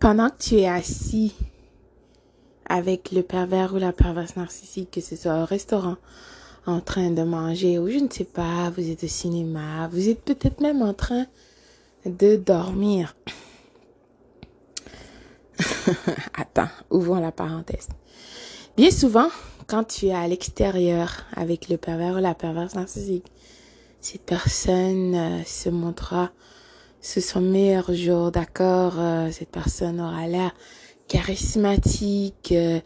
pendant que tu es assis avec le pervers ou la perverse narcissique, que ce soit au restaurant, en train de manger, ou je ne sais pas, vous êtes au cinéma, vous êtes peut-être même en train de dormir. Attends, ouvrons la parenthèse. Bien souvent, quand tu es à l'extérieur avec le pervers ou la perverse narcissique, cette personne euh, se montrera sous son meilleur jour, d'accord euh, Cette personne aura l'air charismatique, euh,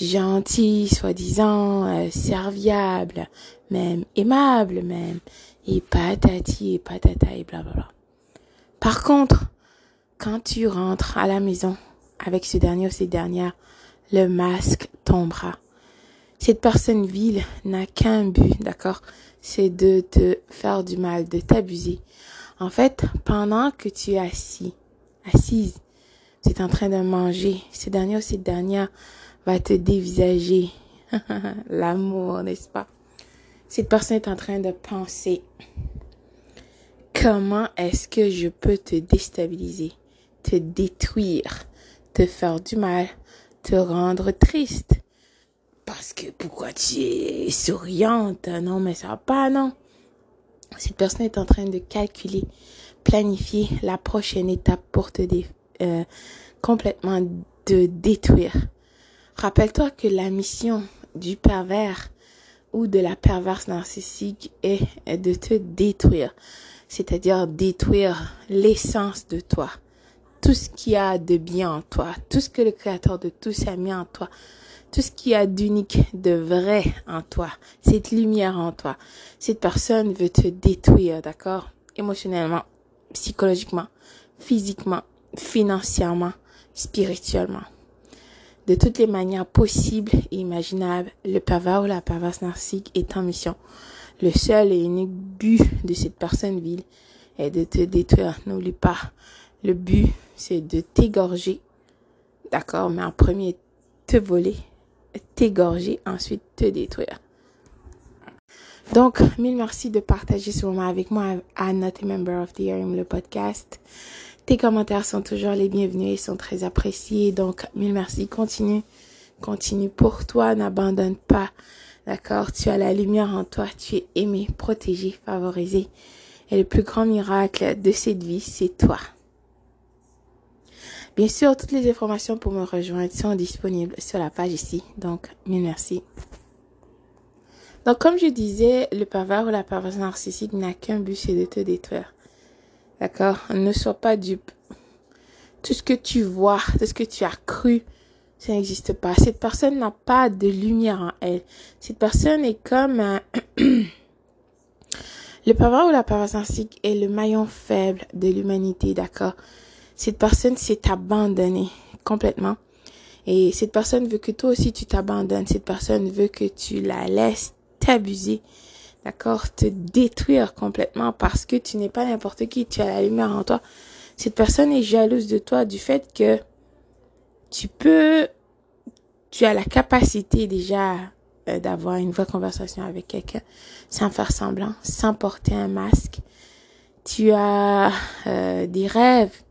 gentil, soi-disant, serviable, même aimable même, et patati et patata et blablabla. Par contre, quand tu rentres à la maison avec ce dernier ou cette dernière, le masque tombera. Cette personne vile n'a qu'un but, d'accord C'est de te faire du mal, de t'abuser. En fait, pendant que tu es assis, assise, tu es en train de manger, ce dernier ou cette dernière va te dévisager. L'amour, n'est-ce pas? Cette personne est en train de penser, comment est-ce que je peux te déstabiliser, te détruire, te faire du mal, te rendre triste? Parce que pourquoi tu es souriante? Non, mais ça va pas, non. Cette personne est en train de calculer, planifier la prochaine étape pour te euh, complètement te détruire. Rappelle-toi que la mission du pervers ou de la perverse narcissique est de te détruire, c'est-à-dire détruire l'essence de toi tout ce qui a de bien en toi, tout ce que le Créateur de tous a mis en toi, tout ce qui a d'unique, de vrai en toi, cette lumière en toi. Cette personne veut te détruire, d'accord? Émotionnellement, psychologiquement, physiquement, financièrement, spirituellement. De toutes les manières possibles et imaginables, le pervers ou la perverse narcissique est en mission. Le seul et unique but de cette personne vile est de te détruire. N'oublie pas, le but, c'est de t'égorger. D'accord? Mais en premier, te voler, t'égorger, ensuite te détruire. Donc, mille merci de partager ce moment avec moi à Not a Member of the Year, le podcast. Tes commentaires sont toujours les bienvenus et sont très appréciés. Donc, mille merci. Continue. Continue pour toi. N'abandonne pas. D'accord? Tu as la lumière en toi. Tu es aimé, protégé, favorisé. Et le plus grand miracle de cette vie, c'est toi. Bien sûr, toutes les informations pour me rejoindre sont disponibles sur la page ici. Donc, mille merci. Donc, comme je disais, le pervers ou la perversion narcissique n'a qu'un but, c'est de te détruire. D'accord? Ne sois pas dupe. Tout ce que tu vois, tout ce que tu as cru, ça n'existe pas. Cette personne n'a pas de lumière en elle. Cette personne est comme un... le pervers ou la perversion narcissique est le maillon faible de l'humanité, d'accord? Cette personne s'est abandonnée complètement. Et cette personne veut que toi aussi tu t'abandonnes. Cette personne veut que tu la laisses t'abuser. D'accord? Te détruire complètement parce que tu n'es pas n'importe qui. Tu as la lumière en toi. Cette personne est jalouse de toi du fait que tu peux, tu as la capacité déjà euh, d'avoir une vraie conversation avec quelqu'un sans faire semblant, sans porter un masque. Tu as euh, des rêves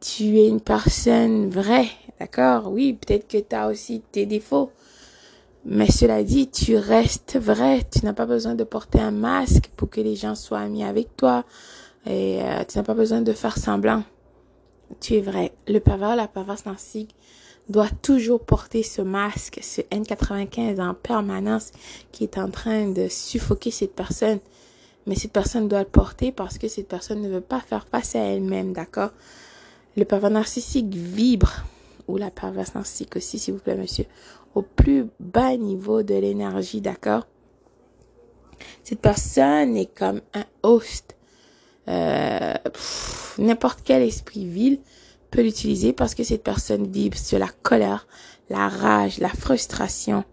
tu es une personne vraie, d'accord? Oui, peut-être que tu as aussi tes défauts. Mais cela dit, tu restes vrai. Tu n'as pas besoin de porter un masque pour que les gens soient amis avec toi. Et euh, tu n'as pas besoin de faire semblant. Tu es vrai. Le pervers, la perverse narcissique doit toujours porter ce masque, ce N95 en permanence qui est en train de suffoquer cette personne. Mais cette personne doit le porter parce que cette personne ne veut pas faire face à elle-même, d'accord? Le pervers narcissique vibre, ou la perverse narcissique aussi, s'il vous plaît, monsieur, au plus bas niveau de l'énergie, d'accord? Cette personne est comme un host. Euh, N'importe quel esprit vil peut l'utiliser parce que cette personne vibre sur la colère, la rage, la frustration.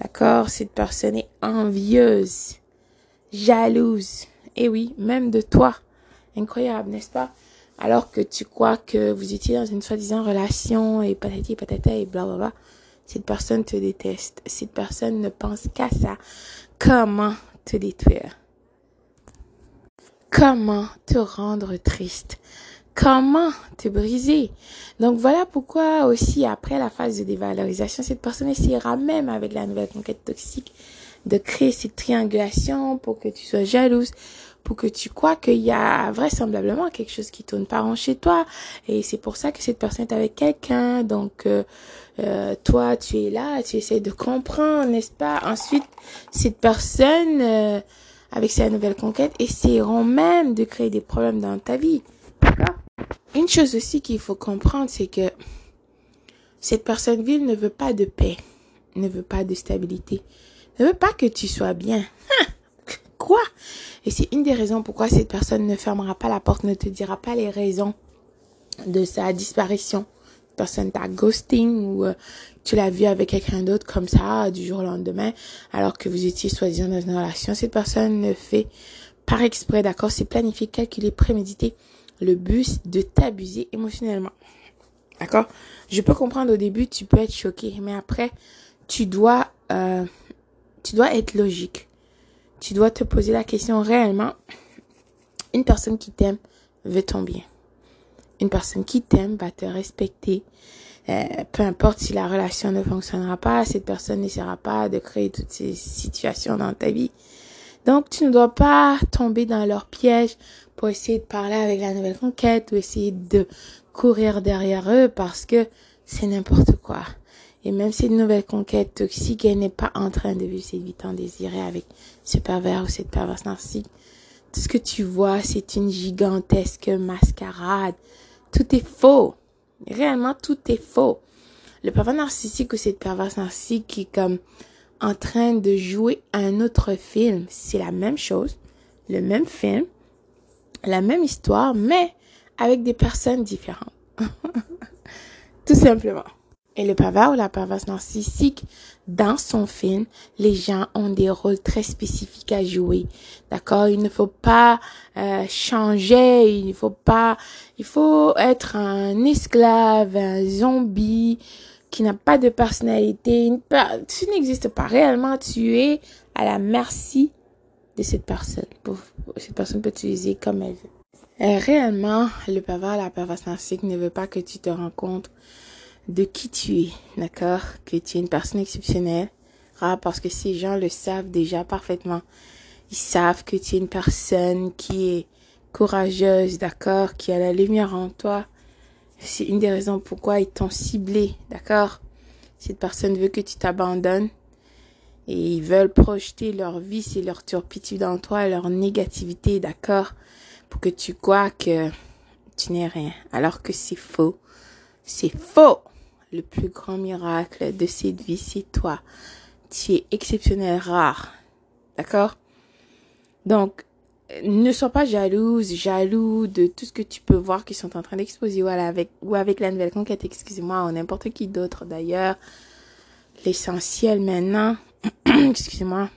D'accord? Cette personne est envieuse, jalouse. Et oui, même de toi. Incroyable, n'est-ce pas? Alors que tu crois que vous étiez dans une soi-disant relation et patati patata et blablabla, cette personne te déteste. Cette personne ne pense qu'à ça. Comment te détruire? Comment te rendre triste? comment te briser? Donc voilà pourquoi aussi après la phase de dévalorisation, cette personne essaiera même avec la nouvelle conquête toxique de créer cette triangulation pour que tu sois jalouse, pour que tu crois qu'il y a vraisemblablement quelque chose qui tourne pas rond chez toi. Et c'est pour ça que cette personne est avec quelqu'un. Donc, euh, euh, toi, tu es là, tu essaies de comprendre, n'est-ce pas? Ensuite, cette personne, euh, avec sa nouvelle conquête, essaieront même de créer des problèmes dans ta vie. D'accord? Une chose aussi qu'il faut comprendre, c'est que cette personne ville ne veut pas de paix, ne veut pas de stabilité, ne veut pas que tu sois bien. Et c'est une des raisons pourquoi cette personne ne fermera pas la porte, ne te dira pas les raisons de sa disparition. Personne t'a ghosting ou euh, tu l'as vu avec quelqu'un d'autre comme ça du jour au lendemain alors que vous étiez soi-disant dans une relation. Cette personne ne fait par exprès, d'accord? C'est planifié, calculé, prémédité. Le but de t'abuser émotionnellement. D'accord? Je peux comprendre au début, tu peux être choqué, mais après, tu dois, euh, tu dois être logique tu dois te poser la question réellement, une personne qui t'aime veut ton bien. Une personne qui t'aime va te respecter. Euh, peu importe si la relation ne fonctionnera pas, cette personne n'essaiera pas de créer toutes ces situations dans ta vie. Donc, tu ne dois pas tomber dans leur piège pour essayer de parler avec la nouvelle conquête ou essayer de courir derrière eux parce que c'est n'importe quoi. Et même une nouvelle conquête toxique, elle n'est pas en train de vivre cette vie tant désirée avec ce pervers ou cette perverse narcissique. Tout ce que tu vois, c'est une gigantesque mascarade. Tout est faux. Réellement, tout est faux. Le pervers narcissique ou cette perverse narcissique qui est comme en train de jouer un autre film, c'est la même chose, le même film, la même histoire, mais avec des personnes différentes. Tout simplement. Et le pervers ou la perverse narcissique, dans son film, les gens ont des rôles très spécifiques à jouer. D'accord? Il ne faut pas euh, changer, il ne faut pas... Il faut être un esclave, un zombie qui n'a pas de personnalité. Tu n'existes pas réellement, tu es à la merci de cette personne. Cette personne peut t'utiliser comme elle veut. Et réellement, le pervers, la perverse narcissique ne veut pas que tu te rencontres de qui tu es, d'accord? Que tu es une personne exceptionnelle, parce que ces gens le savent déjà parfaitement. Ils savent que tu es une personne qui est courageuse, d'accord? Qui a la lumière en toi. C'est une des raisons pourquoi ils t'ont ciblé, d'accord? Cette personne veut que tu t'abandonnes. Et ils veulent projeter leur vice et leur turpitude en toi, leur négativité, d'accord? Pour que tu crois que tu n'es rien, alors que c'est faux. C'est faux le plus grand miracle de cette vie, c'est toi. Tu es exceptionnel, rare. D'accord? Donc, ne sois pas jalouse, jaloux de tout ce que tu peux voir qui sont en train d'exposer, voilà, avec, ou avec la nouvelle conquête, excusez-moi, ou n'importe qui d'autre d'ailleurs. L'essentiel maintenant, excusez-moi,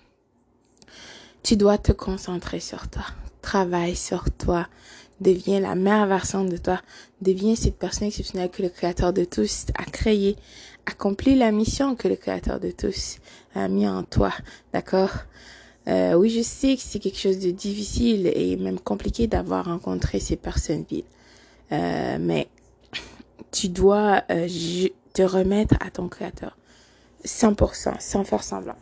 tu dois te concentrer sur toi. Travaille sur toi deviens la meilleure version de toi, deviens cette personne exceptionnelle que le Créateur de tous a créé, accomplis la mission que le Créateur de tous a mis en toi, d'accord? Euh, Oui, je sais que c'est quelque chose de difficile et même compliqué d'avoir rencontré ces personnes vides, euh, mais tu dois euh, te remettre à ton Créateur, 100%, sans faire semblant.